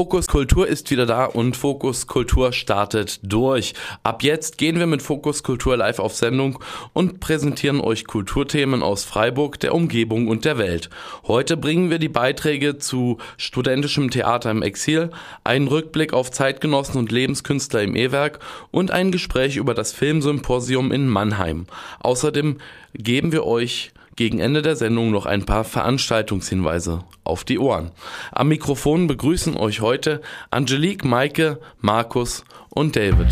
Fokus Kultur ist wieder da und Fokus Kultur startet durch. Ab jetzt gehen wir mit Fokus Kultur live auf Sendung und präsentieren euch Kulturthemen aus Freiburg, der Umgebung und der Welt. Heute bringen wir die Beiträge zu studentischem Theater im Exil, einen Rückblick auf Zeitgenossen und Lebenskünstler im E-Werk und ein Gespräch über das Filmsymposium in Mannheim. Außerdem geben wir euch gegen Ende der Sendung noch ein paar Veranstaltungshinweise auf die Ohren. Am Mikrofon begrüßen euch heute Angelique, Maike, Markus und David.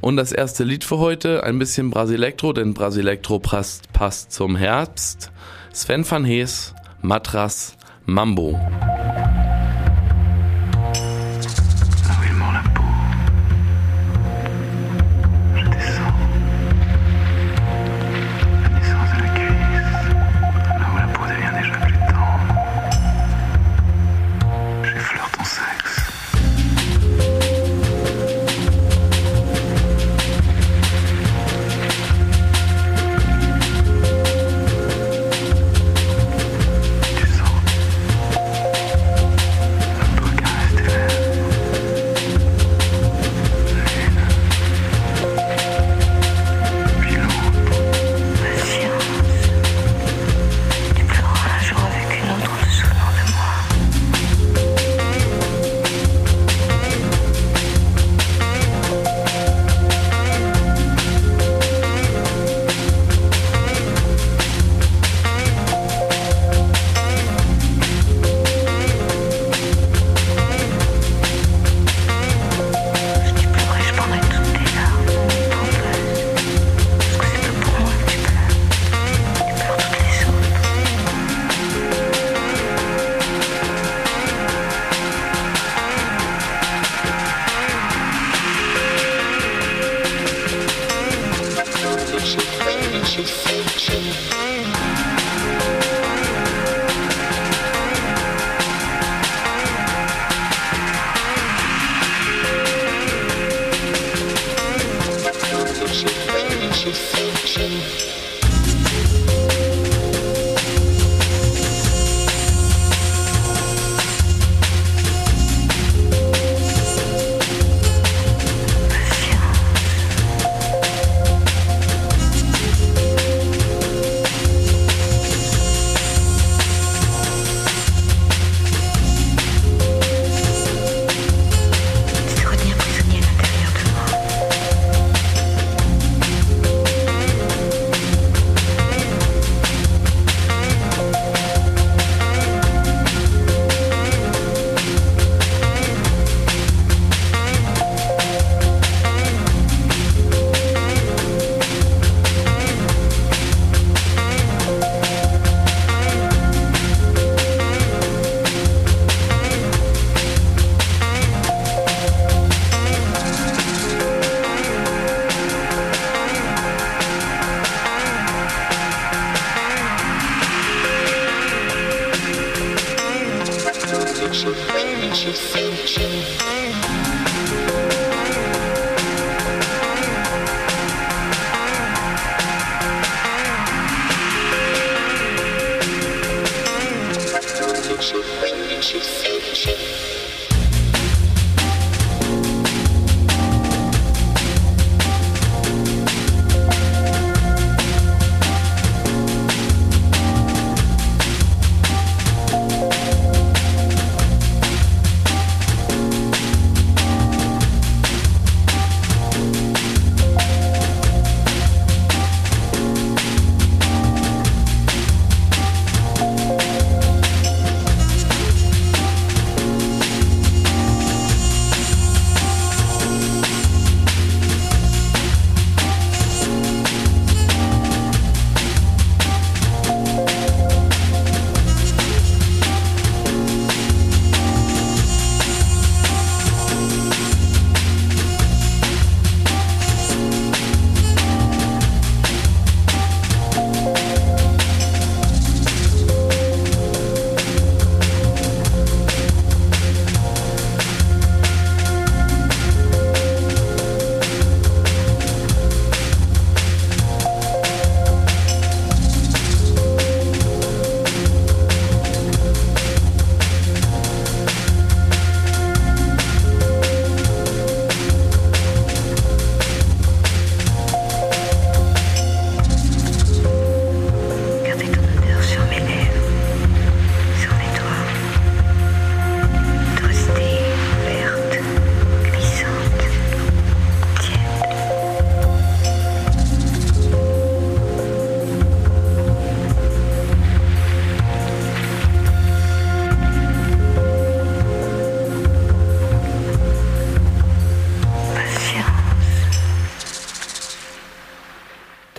Und das erste Lied für heute, ein bisschen Brasilektro, denn Brasilektro passt, passt zum Herbst. Sven van Hees, Matras, Mambo.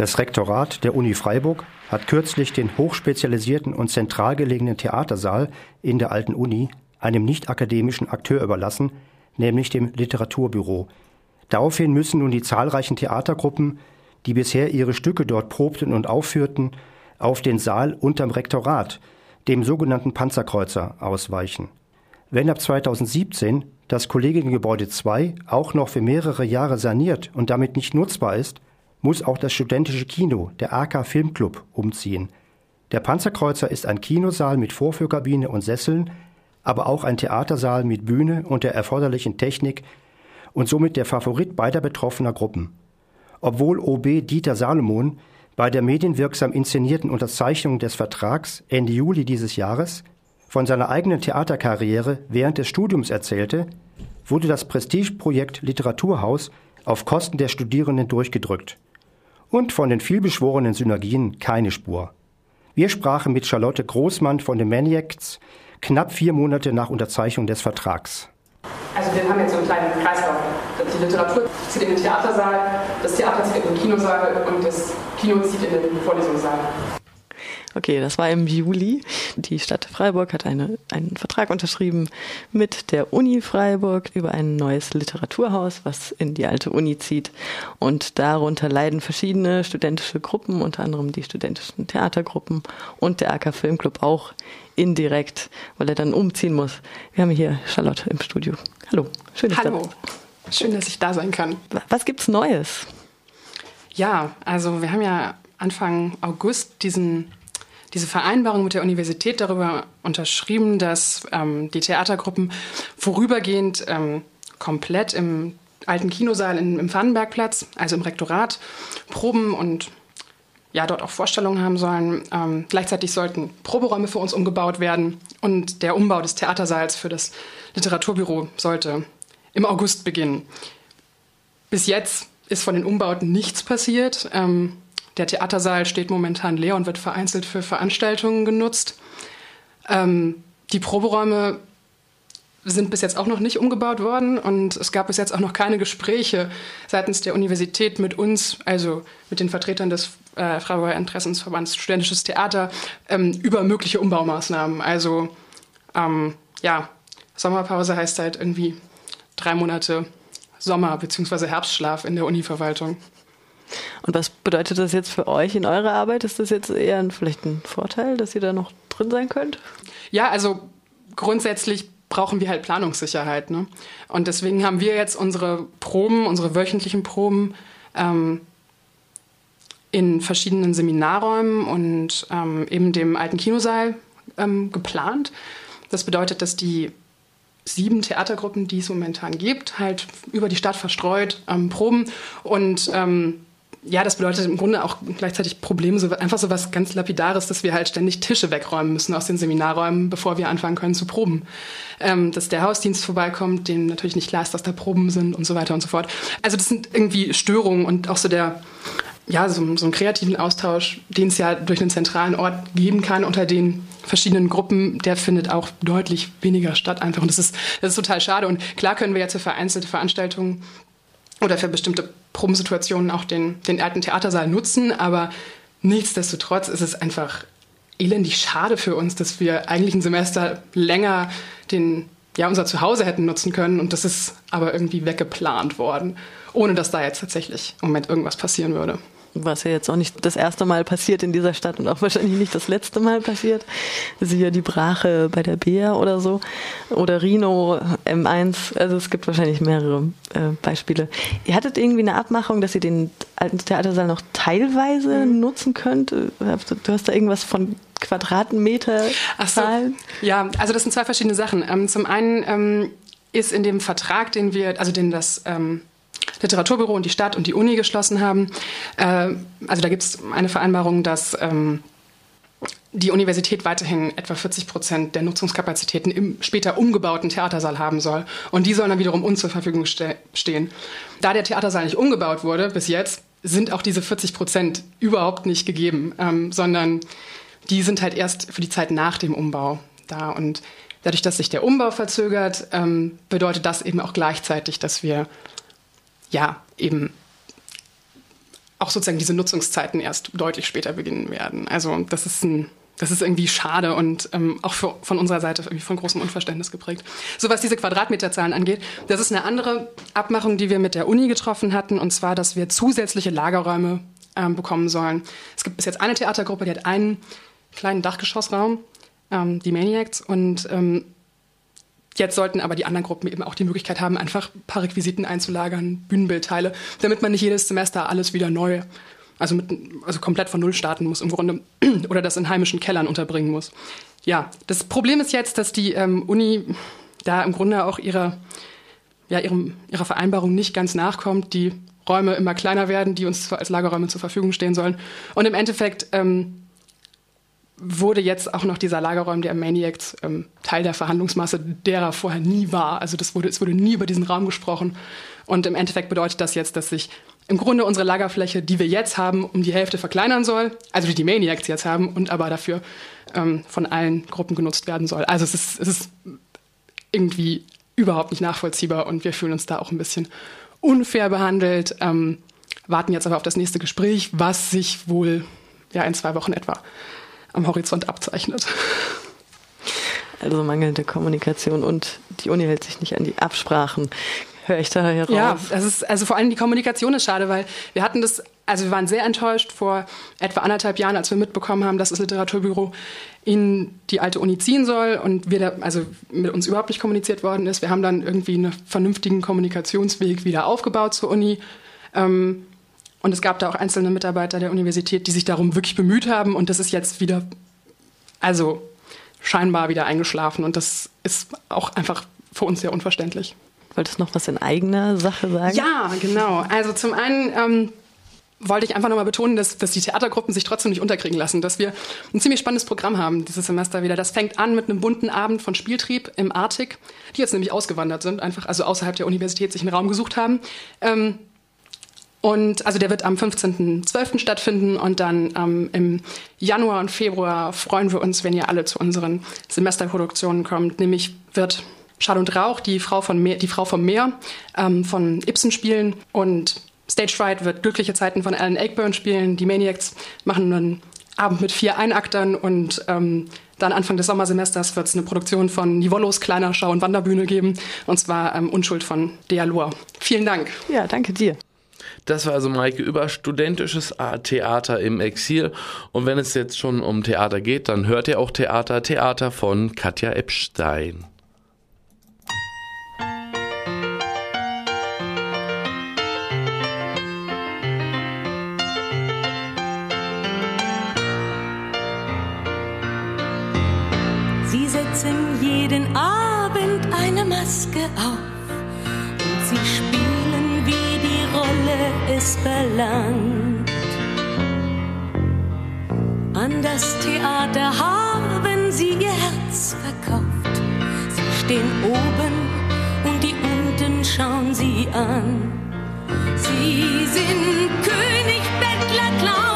Das Rektorat der Uni Freiburg hat kürzlich den hochspezialisierten und zentral gelegenen Theatersaal in der alten Uni einem nicht akademischen Akteur überlassen, nämlich dem Literaturbüro. Daraufhin müssen nun die zahlreichen Theatergruppen, die bisher ihre Stücke dort probten und aufführten, auf den Saal unterm Rektorat, dem sogenannten Panzerkreuzer, ausweichen. Wenn ab 2017 das Kollegiengebäude 2 auch noch für mehrere Jahre saniert und damit nicht nutzbar ist, muss auch das studentische Kino, der AK Filmclub, umziehen. Der Panzerkreuzer ist ein Kinosaal mit Vorführkabine und Sesseln, aber auch ein Theatersaal mit Bühne und der erforderlichen Technik und somit der Favorit beider betroffener Gruppen. Obwohl OB Dieter Salomon bei der medienwirksam inszenierten Unterzeichnung des Vertrags Ende Juli dieses Jahres von seiner eigenen Theaterkarriere während des Studiums erzählte, wurde das Prestigeprojekt Literaturhaus auf Kosten der Studierenden durchgedrückt. Und von den vielbeschworenen Synergien keine Spur. Wir sprachen mit Charlotte Großmann von den Maniacs knapp vier Monate nach Unterzeichnung des Vertrags. Also wir haben jetzt so einen kleinen Kreislauf. Die Literatur zieht in den Theatersaal, das Theater zieht in den Kinosaal und das Kino zieht in den Vorlesungssaal. Okay, das war im Juli. Die Stadt Freiburg hat eine, einen Vertrag unterschrieben mit der Uni Freiburg über ein neues Literaturhaus, was in die alte Uni zieht. Und darunter leiden verschiedene studentische Gruppen, unter anderem die studentischen Theatergruppen und der AK Filmclub auch indirekt, weil er dann umziehen muss. Wir haben hier Charlotte im Studio. Hallo, schön, dass Hallo. Schön, dass ich da sein kann. Was gibt's Neues? Ja, also wir haben ja Anfang August diesen diese Vereinbarung mit der Universität darüber unterschrieben, dass ähm, die Theatergruppen vorübergehend ähm, komplett im alten Kinosaal in, im Pfannenbergplatz, also im Rektorat, proben und ja, dort auch Vorstellungen haben sollen. Ähm, gleichzeitig sollten Proberäume für uns umgebaut werden und der Umbau des Theatersaals für das Literaturbüro sollte im August beginnen. Bis jetzt ist von den Umbauten nichts passiert. Ähm, der Theatersaal steht momentan leer und wird vereinzelt für Veranstaltungen genutzt. Ähm, die Proberäume sind bis jetzt auch noch nicht umgebaut worden und es gab bis jetzt auch noch keine Gespräche seitens der Universität mit uns, also mit den Vertretern des äh, Freiburger Interessensverbands Studentisches Theater, ähm, über mögliche Umbaumaßnahmen. Also ähm, ja, Sommerpause heißt halt irgendwie drei Monate Sommer- bzw. Herbstschlaf in der Univerwaltung. Und was bedeutet das jetzt für euch in eurer Arbeit? Ist das jetzt eher ein, vielleicht ein Vorteil, dass ihr da noch drin sein könnt? Ja, also grundsätzlich brauchen wir halt Planungssicherheit. Ne? Und deswegen haben wir jetzt unsere Proben, unsere wöchentlichen Proben ähm, in verschiedenen Seminarräumen und ähm, eben dem alten Kinosaal ähm, geplant. Das bedeutet, dass die sieben Theatergruppen, die es momentan gibt, halt über die Stadt verstreut ähm, proben und ähm, ja, das bedeutet im Grunde auch gleichzeitig Probleme, so, einfach so was ganz Lapidares, dass wir halt ständig Tische wegräumen müssen aus den Seminarräumen, bevor wir anfangen können zu proben. Ähm, dass der Hausdienst vorbeikommt, dem natürlich nicht klar ist, dass da Proben sind und so weiter und so fort. Also das sind irgendwie Störungen und auch so der, ja, so, so einen kreativen Austausch, den es ja durch einen zentralen Ort geben kann unter den verschiedenen Gruppen, der findet auch deutlich weniger statt einfach. Und das ist, das ist total schade. Und klar können wir jetzt für vereinzelte Veranstaltungen oder für bestimmte Probensituationen auch den, den alten Theatersaal nutzen, aber nichtsdestotrotz ist es einfach elendig schade für uns, dass wir eigentlich ein Semester länger den, ja, unser Zuhause hätten nutzen können und das ist aber irgendwie weggeplant worden, ohne dass da jetzt tatsächlich im Moment irgendwas passieren würde was ja jetzt auch nicht das erste Mal passiert in dieser Stadt und auch wahrscheinlich nicht das letzte Mal passiert. Siehe die Brache bei der Bea oder so. Oder Rino M1. Also es gibt wahrscheinlich mehrere äh, Beispiele. Ihr hattet irgendwie eine Abmachung, dass ihr den alten Theatersaal noch teilweise mhm. nutzen könnt. Du hast da irgendwas von Quadratmeter Ach so. Ja, also das sind zwei verschiedene Sachen. Ähm, zum einen ähm, ist in dem Vertrag, den wir, also den das ähm, Literaturbüro und die Stadt und die Uni geschlossen haben. Äh, also da gibt es eine Vereinbarung, dass ähm, die Universität weiterhin etwa 40 Prozent der Nutzungskapazitäten im später umgebauten Theatersaal haben soll. Und die sollen dann wiederum uns zur Verfügung ste stehen. Da der Theatersaal nicht umgebaut wurde bis jetzt, sind auch diese 40 Prozent überhaupt nicht gegeben, ähm, sondern die sind halt erst für die Zeit nach dem Umbau da. Und dadurch, dass sich der Umbau verzögert, ähm, bedeutet das eben auch gleichzeitig, dass wir ja, eben auch sozusagen diese Nutzungszeiten erst deutlich später beginnen werden. Also das ist ein das ist irgendwie schade und ähm, auch für, von unserer Seite irgendwie von großem Unverständnis geprägt. So was diese Quadratmeterzahlen angeht, das ist eine andere Abmachung, die wir mit der Uni getroffen hatten, und zwar, dass wir zusätzliche Lagerräume ähm, bekommen sollen. Es gibt bis jetzt eine Theatergruppe, die hat einen kleinen Dachgeschossraum, ähm, die Maniacs, und ähm, Jetzt sollten aber die anderen Gruppen eben auch die Möglichkeit haben, einfach ein paar Requisiten einzulagern, Bühnenbildteile, damit man nicht jedes Semester alles wieder neu, also, mit, also komplett von Null starten muss im Grunde oder das in heimischen Kellern unterbringen muss. Ja, das Problem ist jetzt, dass die ähm, Uni da im Grunde auch ihrer, ja, ihrem, ihrer Vereinbarung nicht ganz nachkommt, die Räume immer kleiner werden, die uns als Lagerräume zur Verfügung stehen sollen. Und im Endeffekt ähm, wurde jetzt auch noch dieser Lagerraum der Maniacs ähm, Teil der Verhandlungsmasse, derer vorher nie war. Also das wurde, es wurde nie über diesen Raum gesprochen. Und im Endeffekt bedeutet das jetzt, dass sich im Grunde unsere Lagerfläche, die wir jetzt haben, um die Hälfte verkleinern soll, also die die Maniacs jetzt haben, und aber dafür ähm, von allen Gruppen genutzt werden soll. Also es ist, es ist irgendwie überhaupt nicht nachvollziehbar und wir fühlen uns da auch ein bisschen unfair behandelt, ähm, warten jetzt aber auf das nächste Gespräch, was sich wohl ja in zwei Wochen etwa am Horizont abzeichnet. Also mangelnde Kommunikation und die Uni hält sich nicht an die Absprachen. Höre ich da heraus? Ja, das ist, also vor allem die Kommunikation ist schade, weil wir hatten das, also wir waren sehr enttäuscht vor etwa anderthalb Jahren, als wir mitbekommen haben, dass das Literaturbüro in die alte Uni ziehen soll und wir da, also mit uns überhaupt nicht kommuniziert worden ist. Wir haben dann irgendwie einen vernünftigen Kommunikationsweg wieder aufgebaut zur Uni. Ähm, und es gab da auch einzelne Mitarbeiter der Universität, die sich darum wirklich bemüht haben. Und das ist jetzt wieder, also scheinbar wieder eingeschlafen. Und das ist auch einfach für uns sehr unverständlich. Wolltest du noch was in eigener Sache sagen? Ja, genau. Also zum einen ähm, wollte ich einfach nochmal betonen, dass, dass die Theatergruppen sich trotzdem nicht unterkriegen lassen, dass wir ein ziemlich spannendes Programm haben dieses Semester wieder. Das fängt an mit einem bunten Abend von Spieltrieb im Arctic, die jetzt nämlich ausgewandert sind, einfach also außerhalb der Universität sich einen Raum gesucht haben. Ähm, und also der wird am 15.12. stattfinden und dann ähm, im Januar und Februar freuen wir uns, wenn ihr alle zu unseren Semesterproduktionen kommt. Nämlich wird Schall und Rauch, die Frau, von Meer, die Frau vom Meer ähm, von Ibsen spielen und Stage Fright wird Glückliche Zeiten von Alan Ayckbourn spielen. Die Maniacs machen einen Abend mit vier Einaktern und ähm, dann Anfang des Sommersemesters wird es eine Produktion von Nivollos kleiner Schau- und Wanderbühne geben und zwar ähm, Unschuld von Dea Lohr. Vielen Dank. Ja, danke dir. Das war also Maike über studentisches Theater im Exil. Und wenn es jetzt schon um Theater geht, dann hört ihr auch Theater, Theater von Katja Epstein. Verlangt. An das Theater haben sie ihr Herz verkauft. Sie stehen oben und die unten schauen sie an. Sie sind König, Bettler, Clown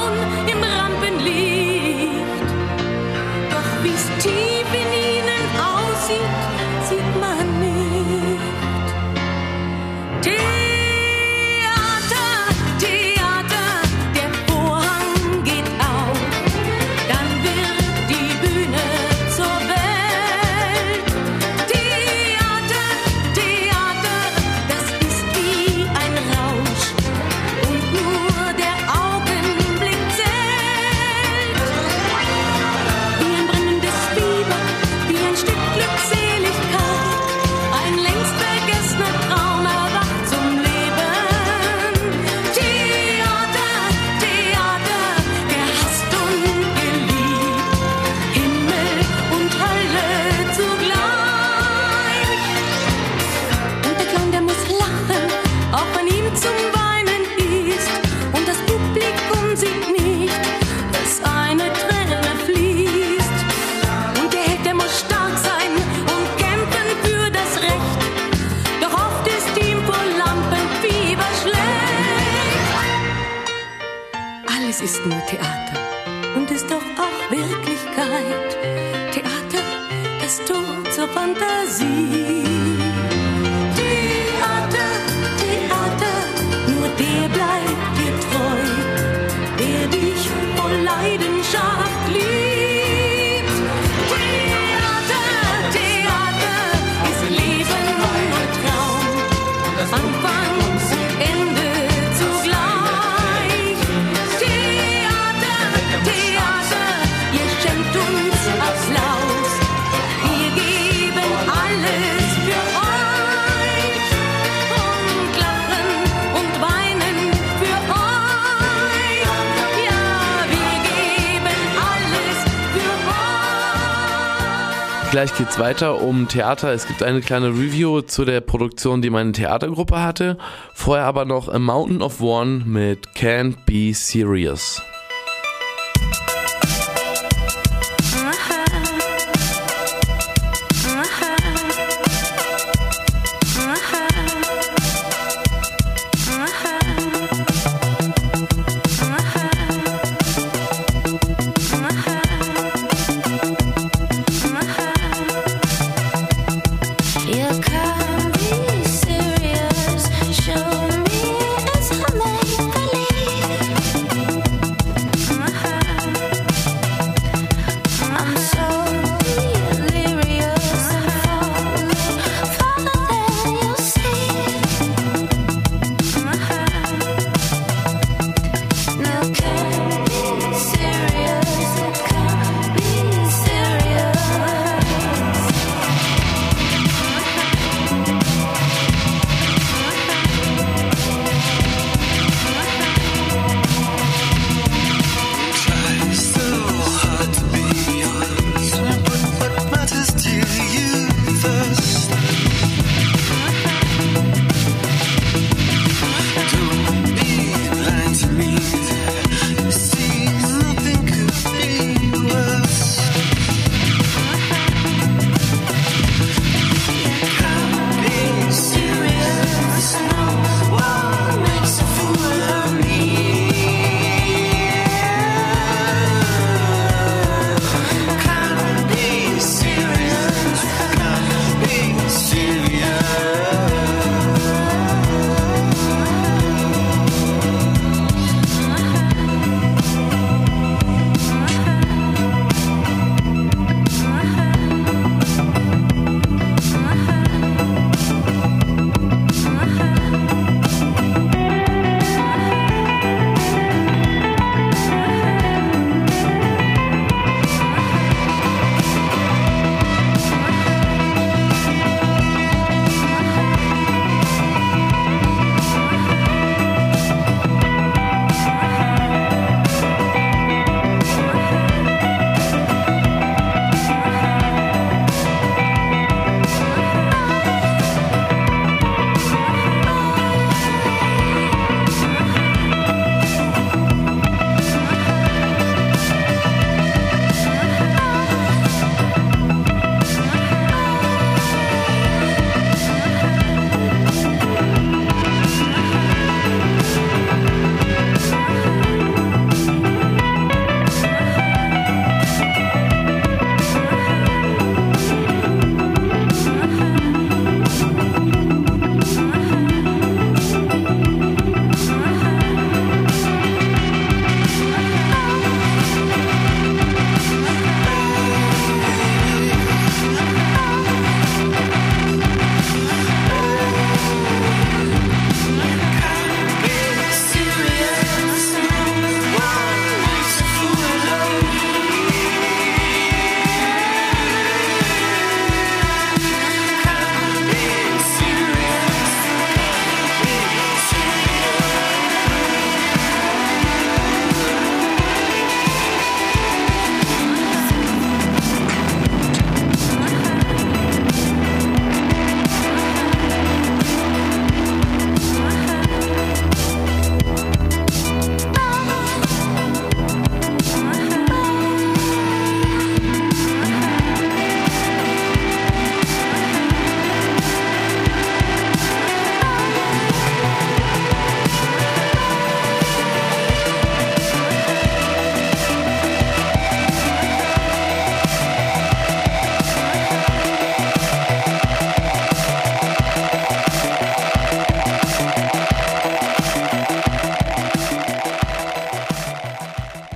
Gleich geht's weiter um Theater. Es gibt eine kleine Review zu der Produktion, die meine Theatergruppe hatte. Vorher aber noch A Mountain of One mit Can't Be Serious.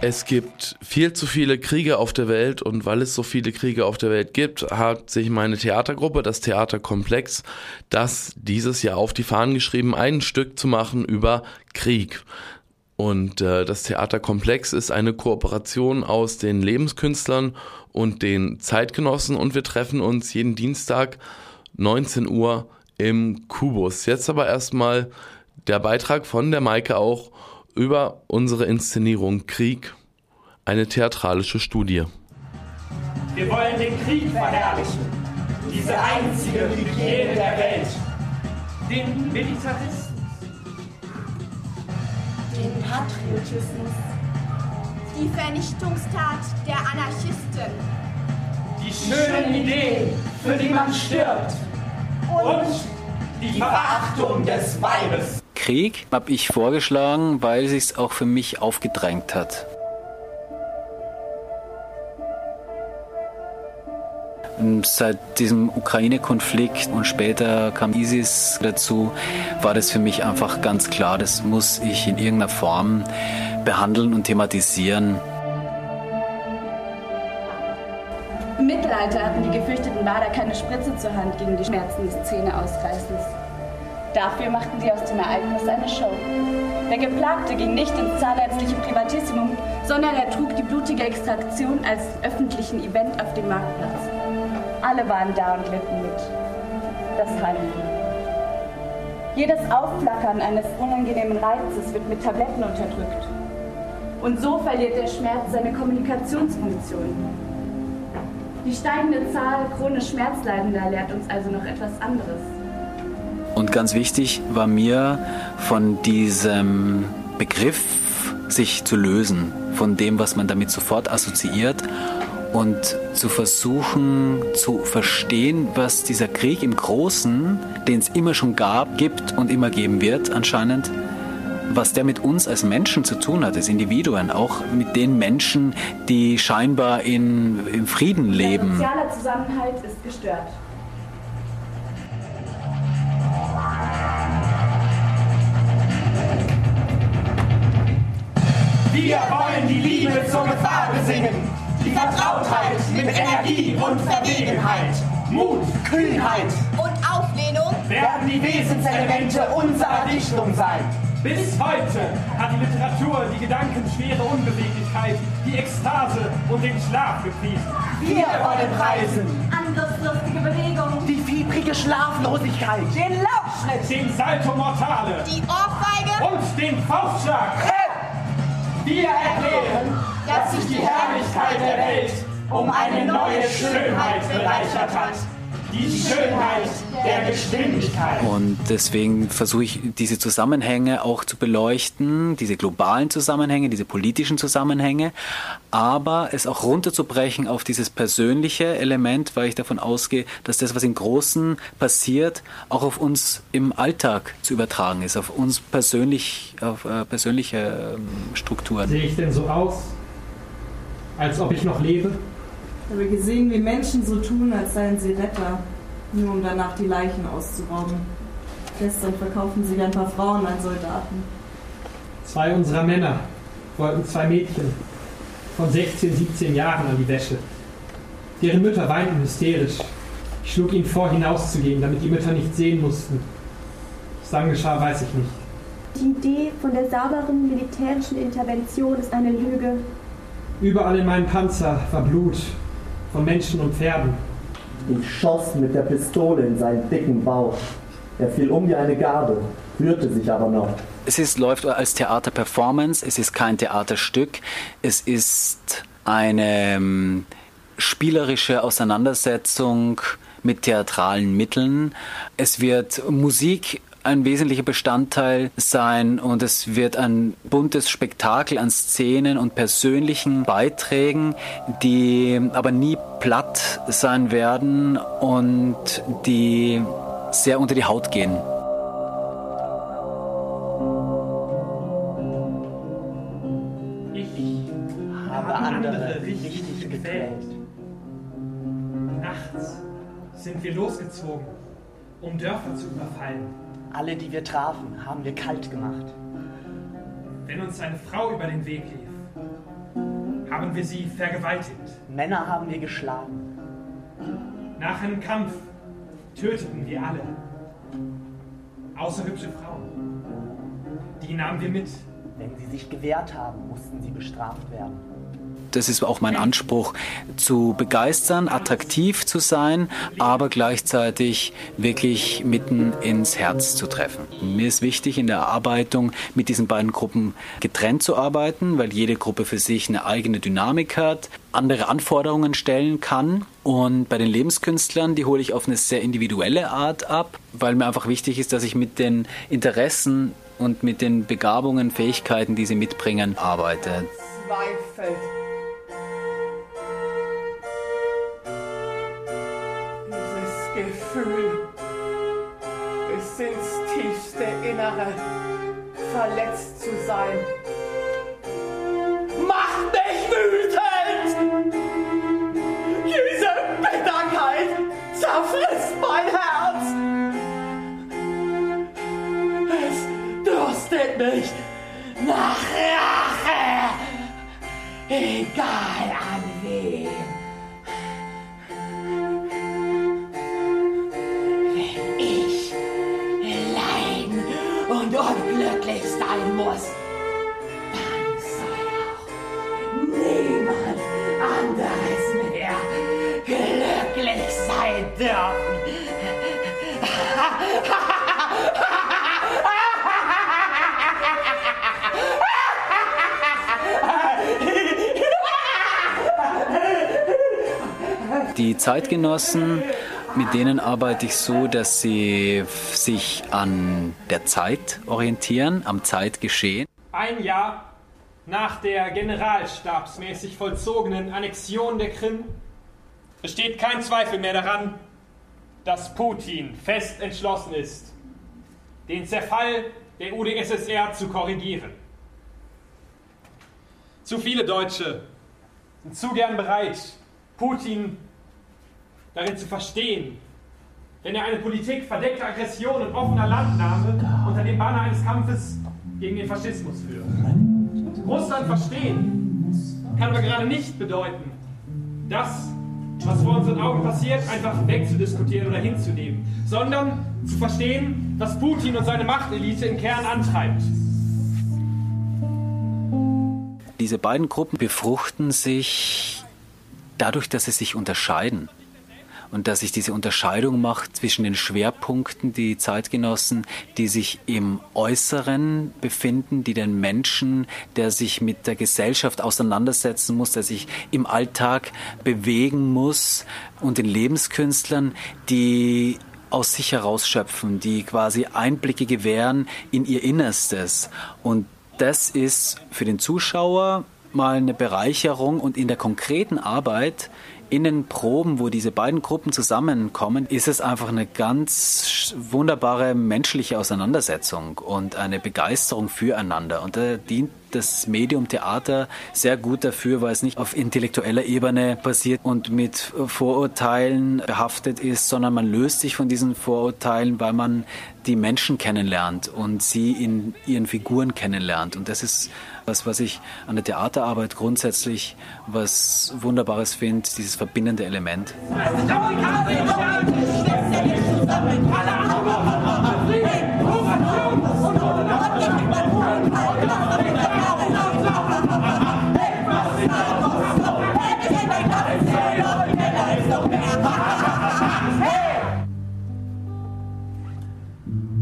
Es gibt viel zu viele Kriege auf der Welt und weil es so viele Kriege auf der Welt gibt, hat sich meine Theatergruppe, das Theaterkomplex, das dieses Jahr auf die Fahnen geschrieben, ein Stück zu machen über Krieg. Und äh, das Theaterkomplex ist eine Kooperation aus den Lebenskünstlern und den Zeitgenossen und wir treffen uns jeden Dienstag 19 Uhr im Kubus. Jetzt aber erstmal der Beitrag von der Maike auch über unsere Inszenierung Krieg, eine theatralische Studie. Wir wollen den Krieg verherrlichen. Diese einzige Hygiene der Welt. Den Militaristen. Den Patriotismus. Die Vernichtungstat der Anarchisten. Die schönen Ideen, für die man stirbt. Und die Verachtung des Weibes. Krieg habe ich vorgeschlagen, weil es sich auch für mich aufgedrängt hat. Seit diesem Ukraine-Konflikt und später kam ISIS dazu, war das für mich einfach ganz klar, das muss ich in irgendeiner Form behandeln und thematisieren. Im Mittelalter hatten die gefürchteten Bader keine Spritze zur Hand gegen die Schmerzen des Zähneausreißens. Dafür machten sie aus dem Ereignis eine Show. Der Geplagte ging nicht ins zahnärztliche Privatissimum, sondern er trug die blutige Extraktion als öffentlichen Event auf dem Marktplatz. Alle waren da und litten mit. Das Heimweh. Jedes Aufflackern eines unangenehmen Reizes wird mit Tabletten unterdrückt. Und so verliert der Schmerz seine Kommunikationsfunktion. Die steigende Zahl chronisch Schmerzleidender lehrt uns also noch etwas anderes. Und ganz wichtig war mir von diesem Begriff sich zu lösen, von dem, was man damit sofort assoziiert und zu versuchen zu verstehen, was dieser Krieg im Großen, den es immer schon gab, gibt und immer geben wird anscheinend, was der mit uns als Menschen zu tun hat, als Individuen, auch mit den Menschen, die scheinbar in, im Frieden Der leben. soziale Zusammenhalt ist gestört. Wir wollen die Liebe zur Gefahr besingen. Die Vertrautheit mit Energie und Verwegenheit. Mut, Kühnheit Und Auflehnung werden die Wesenselemente unserer Dichtung sein. Bis heute hat die Literatur die gedankenschwere Unbeweglichkeit, die Ekstase und den Schlaf gepriesen. Wir wollen preisen Angriffslustige Bewegung. die fiebrige Schlaflosigkeit, den Laufschritt, den Salto Mortale die Ohrfeige, und den Faustschlag. Wir erklären, dass sich die Herrlichkeit der Welt um eine neue Schönheit bereichert hat. Die Schönheit der Geschwindigkeit. Und deswegen versuche ich diese Zusammenhänge auch zu beleuchten, diese globalen Zusammenhänge, diese politischen Zusammenhänge, aber es auch runterzubrechen auf dieses persönliche Element, weil ich davon ausgehe, dass das, was im Großen passiert, auch auf uns im Alltag zu übertragen ist, auf uns persönlich, auf äh, persönliche ähm, Strukturen. Sehe ich denn so aus, als ob ich noch lebe? Ich habe gesehen, wie Menschen so tun, als seien sie Retter, nur um danach die Leichen auszurauben. Gestern verkaufen sie ein paar Frauen an Soldaten. Zwei unserer Männer wollten zwei Mädchen von 16, 17 Jahren an die Wäsche. Deren Mütter weinten hysterisch. Ich schlug ihnen vor, hinauszugehen, damit die Mütter nicht sehen mussten. Was dann geschah, weiß ich nicht. Die Idee von der sauberen militärischen Intervention ist eine Lüge. Überall in meinem Panzer war Blut von Menschen und Pferden. Ich schoss mit der Pistole in seinen dicken Bauch. Er fiel um wie eine Garbe, rührte sich aber noch. Es ist, läuft als Theaterperformance, es ist kein Theaterstück, es ist eine ähm, spielerische Auseinandersetzung mit theatralen Mitteln. Es wird Musik ein wesentlicher Bestandteil sein und es wird ein buntes Spektakel an Szenen und persönlichen Beiträgen, die aber nie platt sein werden und die sehr unter die Haut gehen. Ich habe andere richtig gequält. Nachts sind wir losgezogen, um Dörfer zu überfallen. Alle, die wir trafen, haben wir kalt gemacht. Wenn uns eine Frau über den Weg lief, haben wir sie vergewaltigt. Männer haben wir geschlagen. Nach einem Kampf töteten wir alle. Außer hübsche Frauen. Die nahmen wir mit. Wenn sie sich gewehrt haben, mussten sie bestraft werden. Das ist auch mein Anspruch, zu begeistern, attraktiv zu sein, aber gleichzeitig wirklich mitten ins Herz zu treffen. Mir ist wichtig, in der Erarbeitung mit diesen beiden Gruppen getrennt zu arbeiten, weil jede Gruppe für sich eine eigene Dynamik hat, andere Anforderungen stellen kann. Und bei den Lebenskünstlern, die hole ich auf eine sehr individuelle Art ab, weil mir einfach wichtig ist, dass ich mit den Interessen und mit den Begabungen, Fähigkeiten, die sie mitbringen, arbeite. Zweifel. Innere verletzt zu sein. Macht mich wütend! Diese Bitterkeit zerfrisst mein Herz! Es durstet mich nach Rache! Egal sein dürfen. Die Zeitgenossen, mit denen arbeite ich so, dass sie sich an der Zeit orientieren, am Zeitgeschehen. Ein Jahr nach der generalstabsmäßig vollzogenen Annexion der Krim besteht kein Zweifel mehr daran, dass Putin fest entschlossen ist, den Zerfall der UdSSR zu korrigieren. Zu viele Deutsche sind zu gern bereit, Putin darin zu verstehen, wenn er eine Politik verdeckter Aggression und offener Landnahme unter dem Banner eines Kampfes gegen den Faschismus führt. Russland verstehen kann aber gerade nicht bedeuten, das, was vor unseren Augen passiert, einfach wegzudiskutieren oder hinzunehmen, sondern zu verstehen, was Putin und seine Machtelite im Kern antreibt. Diese beiden Gruppen befruchten sich dadurch, dass sie sich unterscheiden. Und dass sich diese Unterscheidung macht zwischen den Schwerpunkten, die Zeitgenossen, die sich im Äußeren befinden, die den Menschen, der sich mit der Gesellschaft auseinandersetzen muss, der sich im Alltag bewegen muss, und den Lebenskünstlern, die aus sich herausschöpfen, die quasi Einblicke gewähren in ihr Innerstes. Und das ist für den Zuschauer mal eine Bereicherung und in der konkreten Arbeit in den Proben, wo diese beiden Gruppen zusammenkommen, ist es einfach eine ganz wunderbare menschliche Auseinandersetzung und eine Begeisterung füreinander. Und da dient das Medium Theater sehr gut dafür, weil es nicht auf intellektueller Ebene passiert und mit Vorurteilen behaftet ist, sondern man löst sich von diesen Vorurteilen, weil man die Menschen kennenlernt und sie in ihren Figuren kennenlernt. Und das ist was, was ich an der Theaterarbeit grundsätzlich was Wunderbares finde, dieses verbindende Element.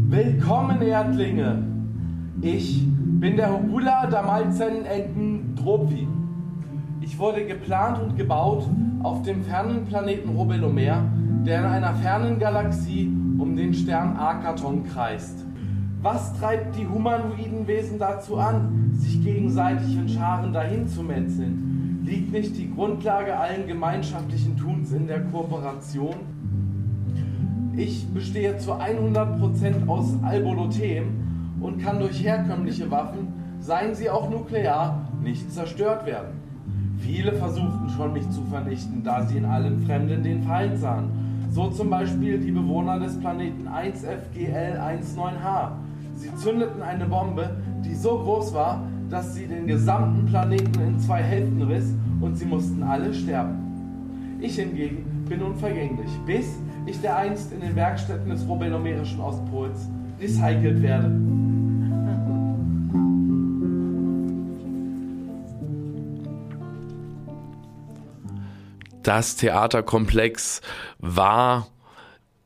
Willkommen, Erdlinge. Ich bin der Hobula Damalzen Enten Dropi. Ich wurde geplant und gebaut auf dem fernen Planeten Robelomer, der in einer fernen Galaxie um den Stern Akaton kreist. Was treibt die humanoiden Wesen dazu an, sich gegenseitig in Scharen dahin zu metzeln? Liegt nicht die Grundlage allen gemeinschaftlichen Tuns in der Kooperation? Ich bestehe zu 100% aus Albolothem und kann durch herkömmliche Waffen, seien sie auch nuklear, nicht zerstört werden. Viele versuchten schon, mich zu vernichten, da sie in allem Fremden den Feind sahen. So zum Beispiel die Bewohner des Planeten 1FGL19H. Sie zündeten eine Bombe, die so groß war, dass sie den gesamten Planeten in zwei Hälften riss und sie mussten alle sterben. Ich hingegen bin unvergänglich, bis ich dereinst in den Werkstätten des robelomerischen Ostpols recycelt werde. Das Theaterkomplex war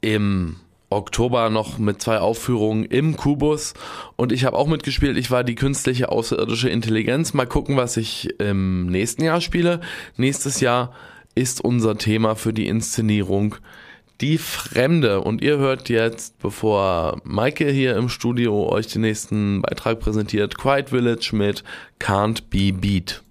im Oktober noch mit zwei Aufführungen im Kubus und ich habe auch mitgespielt. Ich war die künstliche außerirdische Intelligenz. Mal gucken, was ich im nächsten Jahr spiele. Nächstes Jahr ist unser Thema für die Inszenierung die Fremde. Und ihr hört jetzt, bevor Maike hier im Studio euch den nächsten Beitrag präsentiert, Quiet Village mit Can't Be Beat.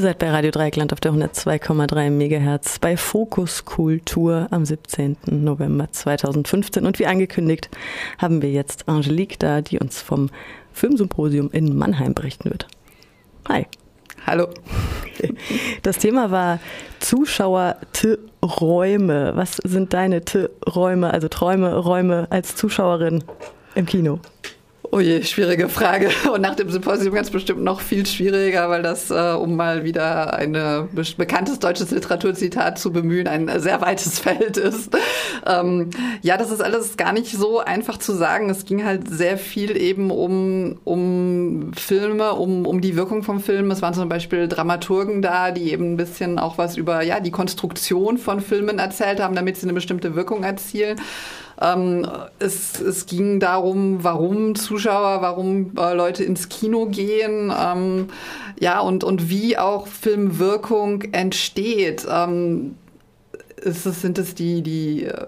Ihr seid bei Radio Dreieckland auf der 102,3 Megahertz bei Fokus Kultur am 17. November 2015. Und wie angekündigt haben wir jetzt Angelique da, die uns vom Filmsymposium in Mannheim berichten wird. Hi. Hallo. Das Thema war Zuschauer-Räume. Was sind deine Räume, also Träume, Räume als Zuschauerin im Kino? Oh je, schwierige Frage. Und nach dem Symposium ganz bestimmt noch viel schwieriger, weil das, äh, um mal wieder ein be bekanntes deutsches Literaturzitat zu bemühen, ein sehr weites Feld ist. Ähm, ja, das ist alles gar nicht so einfach zu sagen. Es ging halt sehr viel eben um, um Filme, um, um die Wirkung vom Film. Es waren zum Beispiel Dramaturgen da, die eben ein bisschen auch was über ja, die Konstruktion von Filmen erzählt haben, damit sie eine bestimmte Wirkung erzielen. Ähm, es, es ging darum, warum Zuschauer, warum äh, Leute ins Kino gehen, ähm, ja, und, und wie auch Filmwirkung entsteht. Ähm, ist es, sind es die, die äh,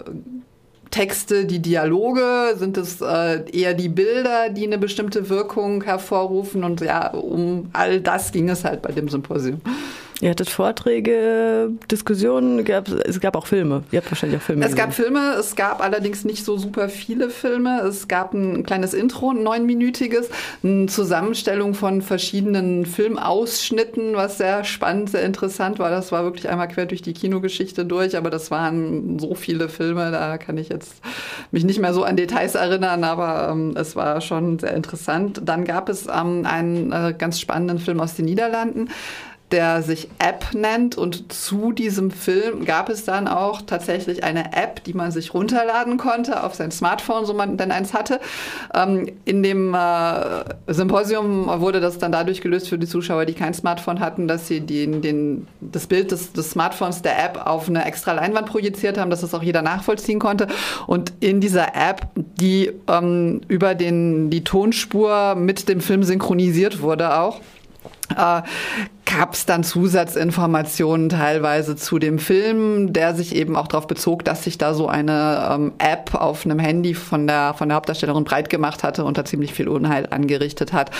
Texte, die Dialoge? Sind es äh, eher die Bilder, die eine bestimmte Wirkung hervorrufen? Und ja, um all das ging es halt bei dem Symposium. Ihr hattet Vorträge, Diskussionen, gab, es gab auch Filme. Ihr habt wahrscheinlich auch Filme. Es gab Filme, es gab allerdings nicht so super viele Filme. Es gab ein kleines Intro, ein neunminütiges, eine Zusammenstellung von verschiedenen Filmausschnitten, was sehr spannend, sehr interessant war. Das war wirklich einmal quer durch die Kinogeschichte durch, aber das waren so viele Filme, da kann ich jetzt mich nicht mehr so an Details erinnern, aber ähm, es war schon sehr interessant. Dann gab es ähm, einen äh, ganz spannenden Film aus den Niederlanden der sich App nennt. Und zu diesem Film gab es dann auch tatsächlich eine App, die man sich runterladen konnte auf sein Smartphone, so man denn eins hatte. Ähm, in dem äh, Symposium wurde das dann dadurch gelöst für die Zuschauer, die kein Smartphone hatten, dass sie den, den, das Bild des, des Smartphones der App auf eine extra Leinwand projiziert haben, dass das auch jeder nachvollziehen konnte. Und in dieser App, die ähm, über den, die Tonspur mit dem Film synchronisiert wurde auch, äh, gab es dann Zusatzinformationen teilweise zu dem Film, der sich eben auch darauf bezog, dass sich da so eine ähm, App auf einem Handy von der, von der Hauptdarstellerin breit gemacht hatte und da ziemlich viel Unheil angerichtet hat.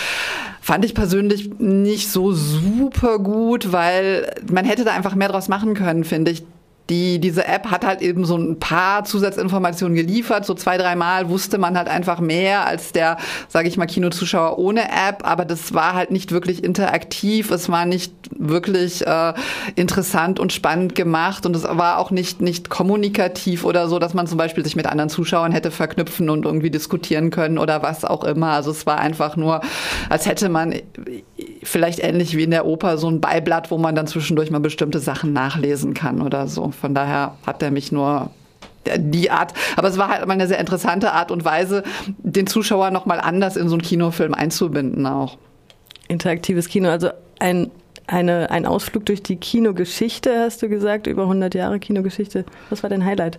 Fand ich persönlich nicht so super gut, weil man hätte da einfach mehr draus machen können, finde ich die, diese App hat halt eben so ein paar Zusatzinformationen geliefert. So zwei, dreimal wusste man halt einfach mehr als der, sage ich mal, Kinozuschauer ohne App. Aber das war halt nicht wirklich interaktiv. Es war nicht wirklich äh, interessant und spannend gemacht. Und es war auch nicht, nicht kommunikativ oder so, dass man zum Beispiel sich mit anderen Zuschauern hätte verknüpfen und irgendwie diskutieren können oder was auch immer. Also es war einfach nur, als hätte man vielleicht ähnlich wie in der Oper so ein Beiblatt, wo man dann zwischendurch mal bestimmte Sachen nachlesen kann oder so. Von daher hat er mich nur die Art, aber es war halt mal eine sehr interessante Art und Weise, den Zuschauer noch mal anders in so einen Kinofilm einzubinden auch. Interaktives Kino, also ein eine, ein Ausflug durch die Kinogeschichte, hast du gesagt, über 100 Jahre Kinogeschichte. Was war dein Highlight?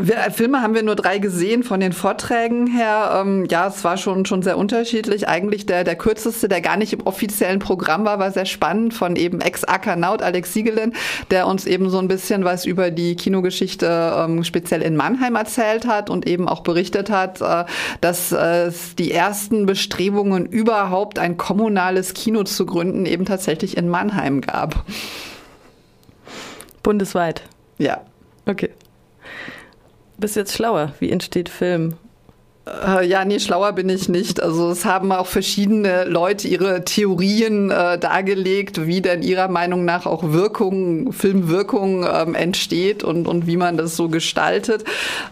Wir, Filme haben wir nur drei gesehen von den Vorträgen her. Ähm, ja, es war schon, schon sehr unterschiedlich. Eigentlich der, der kürzeste, der gar nicht im offiziellen Programm war, war sehr spannend von eben Ex-Akanaut Alex Siegelin, der uns eben so ein bisschen was über die Kinogeschichte ähm, speziell in Mannheim erzählt hat und eben auch berichtet hat, äh, dass es die ersten Bestrebungen überhaupt ein kommunales Kino zu gründen eben tatsächlich in Mannheim gab. Bundesweit? Ja. Okay. Bist jetzt schlauer? Wie entsteht Film? Äh, ja, nee, schlauer bin ich nicht. Also es haben auch verschiedene Leute ihre Theorien äh, dargelegt, wie denn ihrer Meinung nach auch Wirkung, Filmwirkung ähm, entsteht und, und wie man das so gestaltet.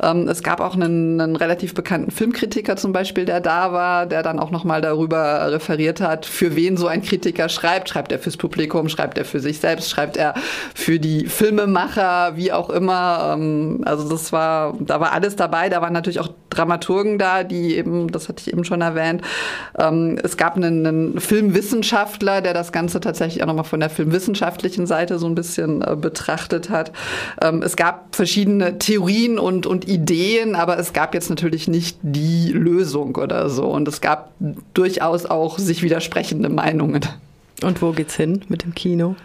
Ähm, es gab auch einen, einen relativ bekannten Filmkritiker zum Beispiel, der da war, der dann auch nochmal darüber referiert hat, für wen so ein Kritiker schreibt. Schreibt er fürs Publikum, schreibt er für sich selbst, schreibt er für die Filmemacher, wie auch immer. Ähm, also das war, da war alles dabei. Da waren natürlich auch Dramaturgen da, die eben, das hatte ich eben schon erwähnt. Ähm, es gab einen, einen, Filmwissenschaftler, der das Ganze tatsächlich auch nochmal von der filmwissenschaftlichen Seite so ein bisschen äh, betrachtet hat. Ähm, es gab verschiedene Theorien und, und Ideen, aber es gab jetzt natürlich nicht die Lösung oder so. Und es gab durchaus auch sich widersprechende Meinungen. Und wo geht's hin mit dem Kino?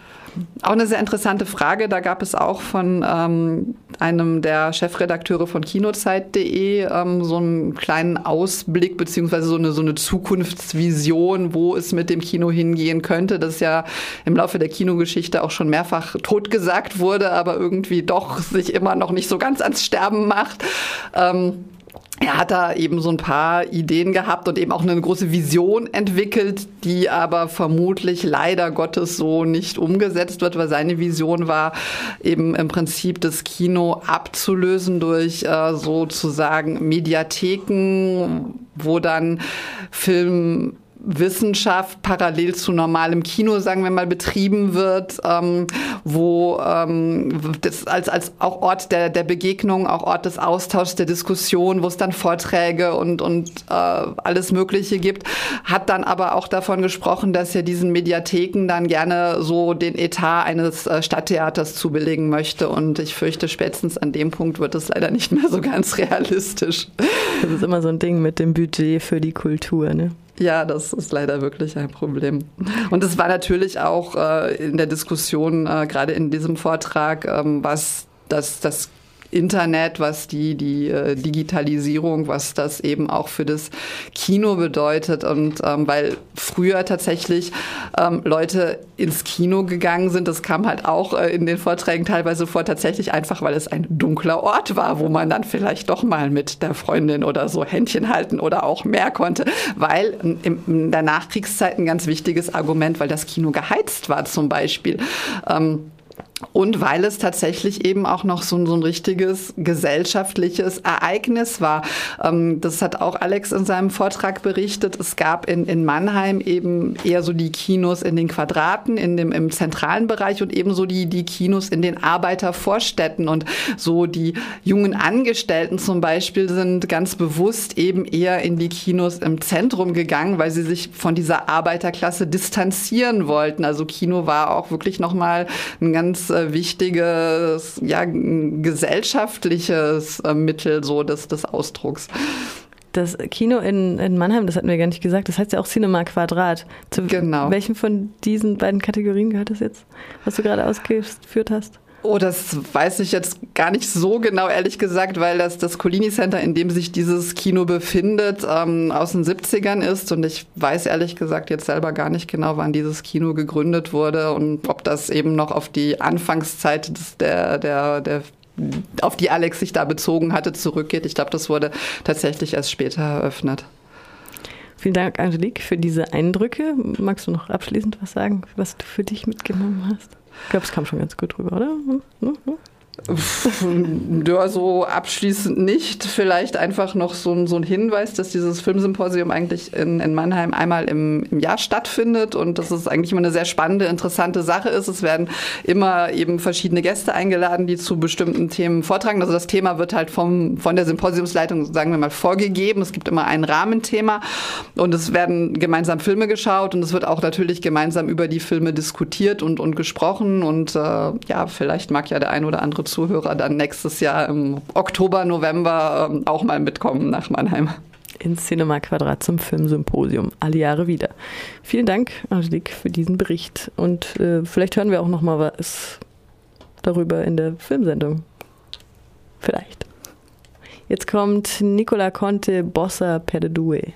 Auch eine sehr interessante Frage. Da gab es auch von ähm, einem der Chefredakteure von kinozeit.de ähm, so einen kleinen Ausblick beziehungsweise so eine, so eine Zukunftsvision, wo es mit dem Kino hingehen könnte. Das ja im Laufe der Kinogeschichte auch schon mehrfach totgesagt wurde, aber irgendwie doch sich immer noch nicht so ganz ans Sterben macht. Ähm, er hat da eben so ein paar Ideen gehabt und eben auch eine große Vision entwickelt, die aber vermutlich leider Gottes so nicht umgesetzt wird, weil seine Vision war eben im Prinzip das Kino abzulösen durch äh, sozusagen Mediatheken, wo dann Film Wissenschaft parallel zu normalem Kino, sagen wir mal, betrieben wird, ähm, wo ähm, das als, als auch Ort der, der Begegnung, auch Ort des Austauschs, der Diskussion, wo es dann Vorträge und, und äh, alles Mögliche gibt, hat dann aber auch davon gesprochen, dass er diesen Mediatheken dann gerne so den Etat eines äh, Stadttheaters zubelegen möchte. Und ich fürchte, spätestens an dem Punkt wird es leider nicht mehr so ganz realistisch. Das ist immer so ein Ding mit dem Budget für die Kultur, ne? Ja, das ist leider wirklich ein Problem. Und es war natürlich auch äh, in der Diskussion, äh, gerade in diesem Vortrag, ähm, was das, das Internet, was die, die äh, Digitalisierung, was das eben auch für das Kino bedeutet. Und ähm, weil früher tatsächlich ähm, Leute ins Kino gegangen sind, das kam halt auch äh, in den Vorträgen teilweise vor, tatsächlich einfach, weil es ein dunkler Ort war, wo man dann vielleicht doch mal mit der Freundin oder so Händchen halten oder auch mehr konnte. Weil in, in der Nachkriegszeit ein ganz wichtiges Argument, weil das Kino geheizt war zum Beispiel. Ähm, und weil es tatsächlich eben auch noch so, so ein richtiges gesellschaftliches Ereignis war. Ähm, das hat auch Alex in seinem Vortrag berichtet. Es gab in, in Mannheim eben eher so die Kinos in den Quadraten, in dem, im zentralen Bereich und ebenso die, die Kinos in den Arbeitervorstädten. Und so die jungen Angestellten zum Beispiel sind ganz bewusst eben eher in die Kinos im Zentrum gegangen, weil sie sich von dieser Arbeiterklasse distanzieren wollten. Also Kino war auch wirklich nochmal ein ganz wichtiges, ja, gesellschaftliches äh, Mittel so des, des Ausdrucks. Das Kino in, in Mannheim, das hatten wir gar nicht gesagt, das heißt ja auch Cinema Quadrat. Zu genau. welchen von diesen beiden Kategorien gehört das jetzt, was du gerade ausgeführt hast? Oh, das weiß ich jetzt gar nicht so genau, ehrlich gesagt, weil das das Collini Center, in dem sich dieses Kino befindet, ähm, aus den 70ern ist. Und ich weiß ehrlich gesagt jetzt selber gar nicht genau, wann dieses Kino gegründet wurde und ob das eben noch auf die Anfangszeit des, der, der, der auf die Alex sich da bezogen hatte, zurückgeht. Ich glaube, das wurde tatsächlich erst später eröffnet. Vielen Dank, Angelique, für diese Eindrücke. Magst du noch abschließend was sagen, was du für dich mitgenommen hast? Ich glaube, es kam schon ganz gut rüber, oder? Hm? Hm? Ja, so abschließend nicht. Vielleicht einfach noch so ein, so ein Hinweis, dass dieses Filmsymposium eigentlich in, in Mannheim einmal im, im Jahr stattfindet und dass es eigentlich immer eine sehr spannende, interessante Sache ist. Es werden immer eben verschiedene Gäste eingeladen, die zu bestimmten Themen vortragen. Also das Thema wird halt vom, von der Symposiumsleitung, sagen wir mal, vorgegeben. Es gibt immer ein Rahmenthema und es werden gemeinsam Filme geschaut und es wird auch natürlich gemeinsam über die Filme diskutiert und, und gesprochen und äh, ja, vielleicht mag ja der ein oder andere Zuhörer dann nächstes Jahr im Oktober, November ähm, auch mal mitkommen nach Mannheim. Ins Cinema Quadrat zum Filmsymposium. Alle Jahre wieder. Vielen Dank, Angelique, für diesen Bericht. Und äh, vielleicht hören wir auch noch mal was darüber in der Filmsendung. Vielleicht. Jetzt kommt Nicola Conte Bossa per de Due.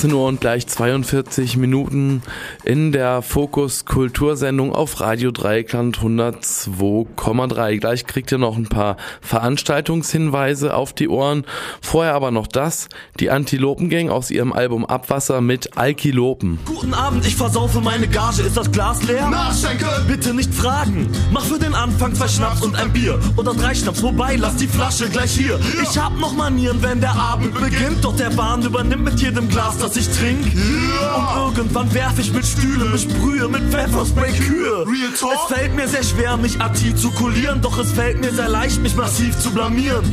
18 Uhr und gleich 42 Minuten in der Fokus Kultursendung auf Radio Dreieckland 102,3. Gleich kriegt ihr noch ein paar Veranstaltungshinweise auf die Ohren. Vorher aber noch das, die Antilopengang aus ihrem Album Abwasser mit Alkilopen. Guten Abend, ich versaufe meine Gage. Ist das Glas leer? Nachschenken! Bitte nicht fragen. Mach für den Anfang zwei Schnaps und ein Bier. Oder drei Schnaps, wobei, lass die Flasche gleich hier. Ich hab noch Manieren, wenn der Abend beginnt. Doch der Bahn übernimmt mit jedem Glas, das ich trink. Und irgendwann werf ich mit Stühle, mich brühe mit Pfefferspray Kühe. Es fällt mir sehr schwer, mich artikulieren. Doch es fällt mir sehr leicht, mich massiv zu blamieren.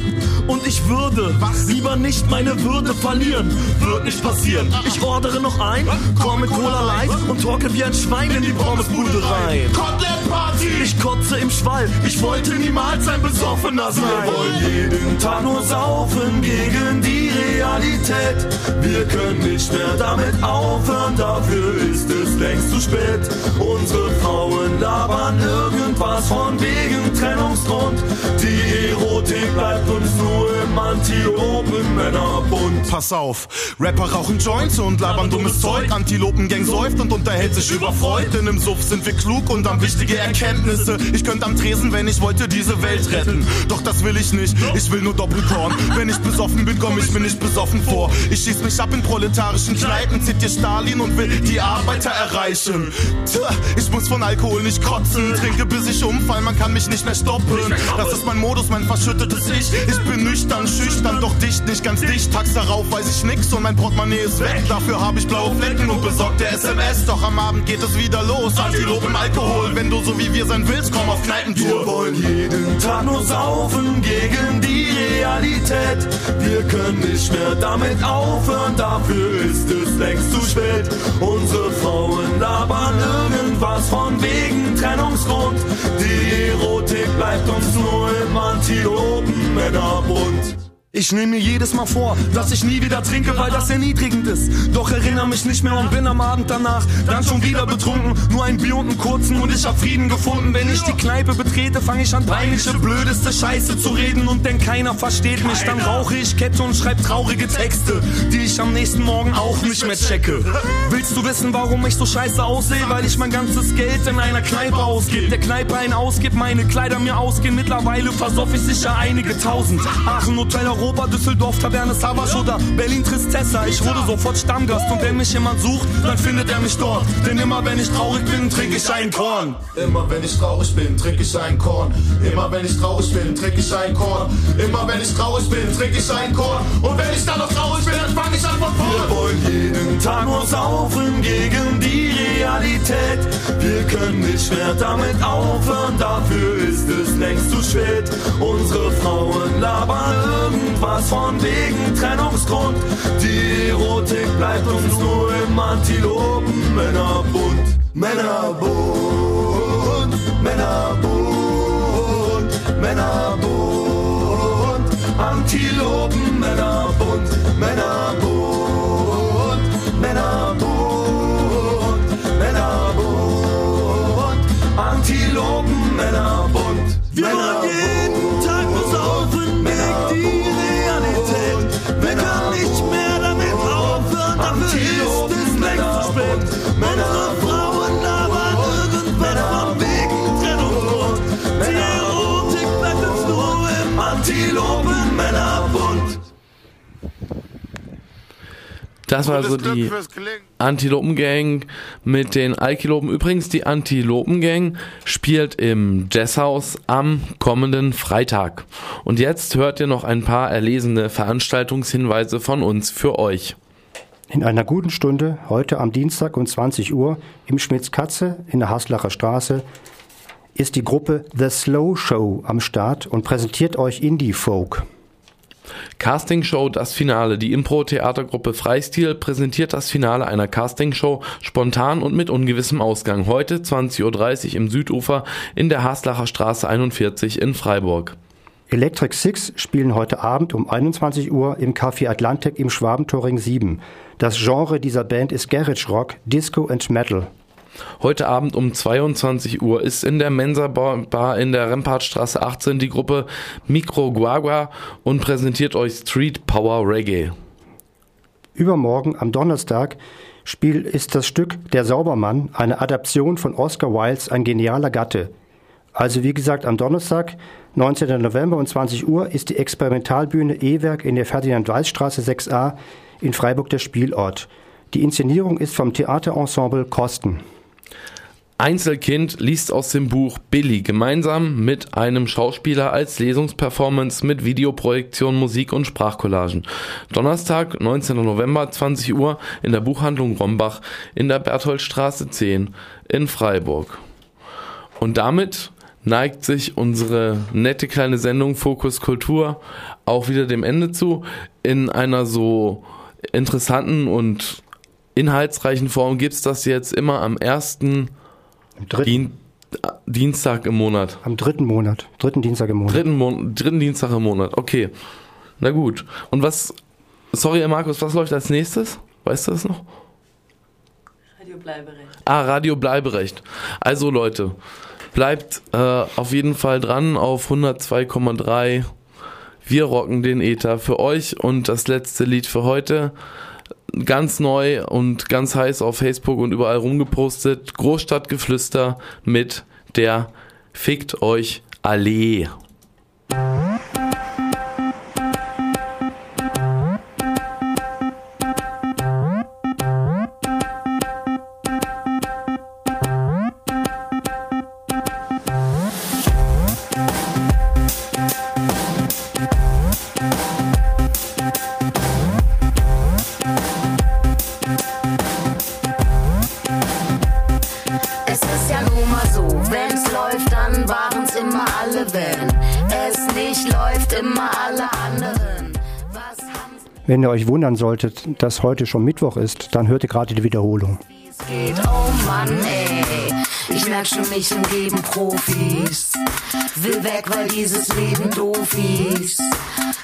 Und ich würde lieber nicht meine Würde verlieren. Wird nicht passieren. Ich ordere noch ein, komm mit Cola Light und talke wie ein Schwein in die Pommesbude rein. Ich kotze im Schwall, ich wollte niemals ein Besoffener sein. Wir wollen jeden Tag nur saufen gegen die Realität. Wir können nicht mehr damit aufhören, dafür ist es längst zu spät. Unsere Frauen labern irgendwas von wegen Trennungsgrund. Die Erotik bleibt uns nur im Antilopen-Männerbund. Pass auf, Rapper rauchen Joints und labern dummes Zeug. Antilopengang säuft und unterhält sich überfreut. Denn im Suff sind wir klug und haben wichtige Erkenntnisse. Ich könnte am Tresen, wenn ich wollte, diese Welt retten. Doch das will ich nicht, ich will nur Doppelkorn. Wenn ich besoffen bin, komm ich mir nicht besoffen vor. Ich schieß mich ab in proletarischen Kneipen, zitiere Stalin und will die Arbeiter erreichen. Tja, ich muss von Alkohol nicht kotzen, trinke bis ich umfall, man kann mich nicht mehr stoppen. Das ist mein Modus, mein verschüttetes Ich. Ich bin nüchtern, schüchtern, doch dicht, nicht ganz dicht. Tags darauf weiß ich nix und mein Portemonnaie ist weg. Dafür habe ich blaue Flecken und besorgte SMS. Doch am Abend geht es wieder los. Antilopen, Alkohol. Wenn du so wie wir sein willst, komm auf Kneipentour. Wir wollen jeden Tag nur saufen gegen die Realität. Wir können nicht mehr damit aufhören, dafür ist es längst zu spät. Unsere Frauen labern irgendwas von wegen Trennungsgrund. Die Erotik bleibt uns nur im Antilopen-Männerbund. Ich nehme mir jedes Mal vor, dass ich nie wieder trinke, weil das erniedrigend ist. Doch erinnere mich nicht mehr und bin am Abend danach dann schon wieder betrunken. Nur ein Bier und einen kurzen und ich hab Frieden gefunden. Wenn ich die Kneipe betrete, fange ich an peinliche, blödeste Scheiße zu reden und denn keiner versteht mich. Dann rauche ich Kette und schreib traurige Texte, die ich am nächsten Morgen auch nicht mehr checke. Willst du wissen, warum ich so scheiße aussehe? Weil ich mein ganzes Geld in einer Kneipe ausgib. Der Kneipe ein ausgibt, meine Kleider mir ausgehen. Mittlerweile versoff ich sicher einige tausend. Aachen Hotel Europa, Düsseldorf, Taverne Savas oder Berlin Tristessa. Ich wurde sofort Stammgast und wenn mich jemand sucht, dann findet er mich dort. Denn immer wenn ich traurig bin, trinke ich ein Korn. Immer wenn ich traurig bin, trinke ich ein Korn. Immer wenn ich traurig bin, trinke ich ein Korn. Immer wenn ich traurig bin, trinke ich ein Korn. Und wenn ich dann noch traurig bin, dann fange ich an von vorn. Wir wollen jeden Tag nur saufen gegen die Realität. Wir können nicht mehr damit aufhören, dafür ist es längst zu spät. Unsere Frauen labern irgendwas von wegen Trennungsgrund. Die Erotik bleibt uns nur im Antilopen-Männerbund. Männerbund, Männerbund, Männerbund, Antilopen-Männerbund, Männerbund, Männerbund, Antilopen-Männerbund. Wir wollen Das war so die Antilopen-Gang mit den Alkilopen. Übrigens, die Antilopen-Gang spielt im Jazzhaus am kommenden Freitag. Und jetzt hört ihr noch ein paar erlesene Veranstaltungshinweise von uns für euch. In einer guten Stunde, heute am Dienstag um 20 Uhr, im Schmitz-Katze in der Haslacher Straße, ist die Gruppe The Slow Show am Start und präsentiert euch Indie-Folk. Castingshow Das Finale. Die Impro-Theatergruppe Freistil präsentiert das Finale einer Castingshow spontan und mit ungewissem Ausgang. Heute 20.30 Uhr im Südufer in der Haslacher Straße 41 in Freiburg. Electric Six spielen heute Abend um 21 Uhr im Café Atlantic im Schwabentoring 7. Das Genre dieser Band ist Garage Rock, Disco and Metal. Heute Abend um 22 Uhr ist in der Mensa Bar in der Rempartstraße 18 die Gruppe Micro Guagua und präsentiert euch Street Power Reggae. Übermorgen am Donnerstag Spiel ist das Stück Der Saubermann, eine Adaption von Oscar Wildes Ein genialer Gatte. Also wie gesagt am Donnerstag, 19. November um 20 Uhr ist die Experimentalbühne E-Werk in der Ferdinand-Weiß-Straße 6a in Freiburg der Spielort. Die Inszenierung ist vom Theaterensemble Kosten. Einzelkind liest aus dem Buch Billy gemeinsam mit einem Schauspieler als Lesungsperformance mit Videoprojektion, Musik und Sprachcollagen. Donnerstag, 19. November, 20 Uhr in der Buchhandlung Rombach in der Bertholdstraße 10 in Freiburg. Und damit neigt sich unsere nette kleine Sendung Fokus Kultur auch wieder dem Ende zu. In einer so interessanten und inhaltsreichen Form gibt's das jetzt immer am ersten Dien Dienstag im Monat. Am dritten Monat. Dritten Dienstag im Monat. Dritten, Mon dritten Dienstag im Monat. Okay. Na gut. Und was, sorry, Markus, was läuft als nächstes? Weißt du das noch? Radio Bleiberecht. Ah, Radio Bleiberecht. Also Leute, bleibt äh, auf jeden Fall dran auf 102,3. Wir rocken den Ether für euch und das letzte Lied für heute ganz neu und ganz heiß auf Facebook und überall rumgepostet. Großstadtgeflüster mit der Fickt euch Allee. Wenn ihr euch wundern solltet, dass heute schon Mittwoch ist, dann hört ihr gerade die Wiederholung. geht. Oh Mann, ey. Ich merk schon, mich umgeben Profis. Will weg, weil dieses Leben doof ist.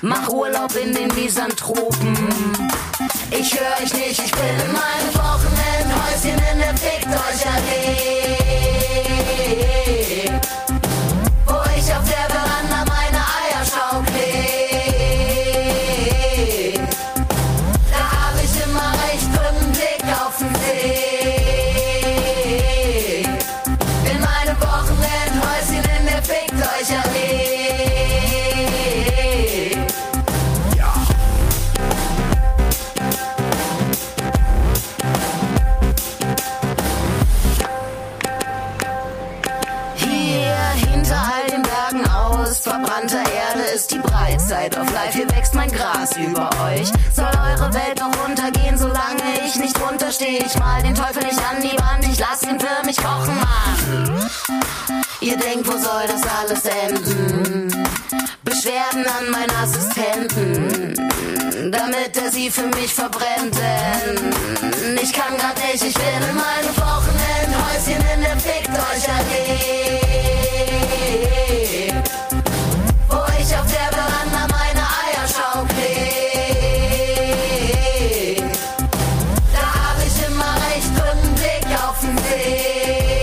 Mach Urlaub in den Misanthropen. Ich hör euch nicht, ich bin in meinem Wochenendhäuschen in der Fickt euch. Wo Side of Life, hier wächst mein Gras über euch. Soll eure Welt doch untergehen, solange ich nicht runterstehe. Ich mal den Teufel nicht an die Wand, ich lass ihn für mich kochen, Mann. Ihr denkt, wo soll das alles enden? Beschwerden an meinen Assistenten, damit er sie für mich verbrennt. Denn ich kann grad nicht, ich will in meinem Wochenendhäuschen in der Fickt euch erleben.